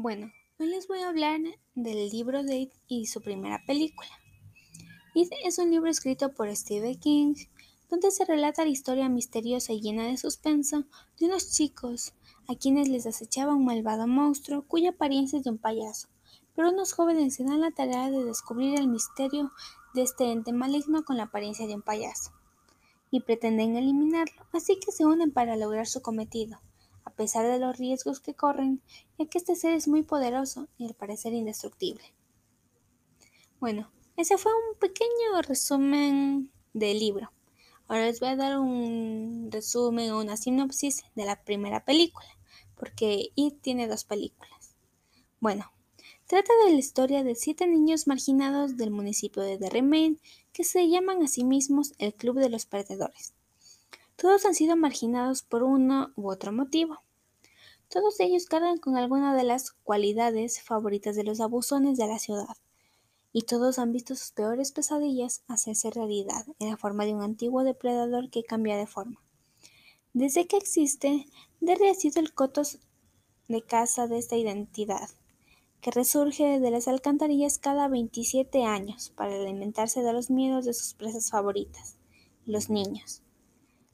Bueno, hoy les voy a hablar del libro de It y su primera película. It es un libro escrito por Stephen King, donde se relata la historia misteriosa y llena de suspenso de unos chicos a quienes les acechaba un malvado monstruo cuya apariencia es de un payaso, pero unos jóvenes se dan la tarea de descubrir el misterio de este ente maligno con la apariencia de un payaso y pretenden eliminarlo, así que se unen para lograr su cometido pesar de los riesgos que corren, ya que este ser es muy poderoso y al parecer indestructible. Bueno, ese fue un pequeño resumen del libro. Ahora les voy a dar un resumen o una sinopsis de la primera película, porque It tiene dos películas. Bueno, trata de la historia de siete niños marginados del municipio de Derremain que se llaman a sí mismos el Club de los Perdedores. Todos han sido marginados por uno u otro motivo. Todos ellos cargan con alguna de las cualidades favoritas de los abusones de la ciudad, y todos han visto sus peores pesadillas hacerse realidad en la forma de un antiguo depredador que cambia de forma. Desde que existe, Derry ha sido el cotos de caza de esta identidad, que resurge de las alcantarillas cada 27 años para alimentarse de los miedos de sus presas favoritas, los niños.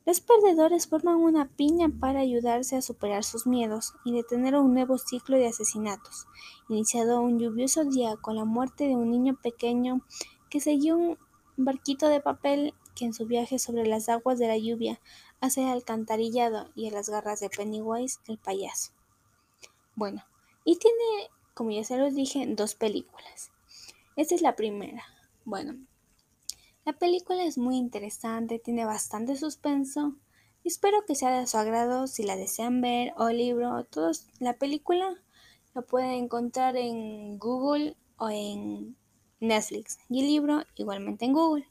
Los perdedores forman una piña para ayudarse a superar sus miedos y detener un nuevo ciclo de asesinatos, iniciado un lluvioso día con la muerte de un niño pequeño que siguió un barquito de papel que en su viaje sobre las aguas de la lluvia hace alcantarillado y a las garras de Pennywise el payaso. Bueno, y tiene, como ya se los dije, dos películas. Esta es la primera. Bueno, la película es muy interesante, tiene bastante suspenso espero que sea de su agrado si la desean ver o libro. Todos, la película lo pueden encontrar en Google o en Netflix y el libro igualmente en Google.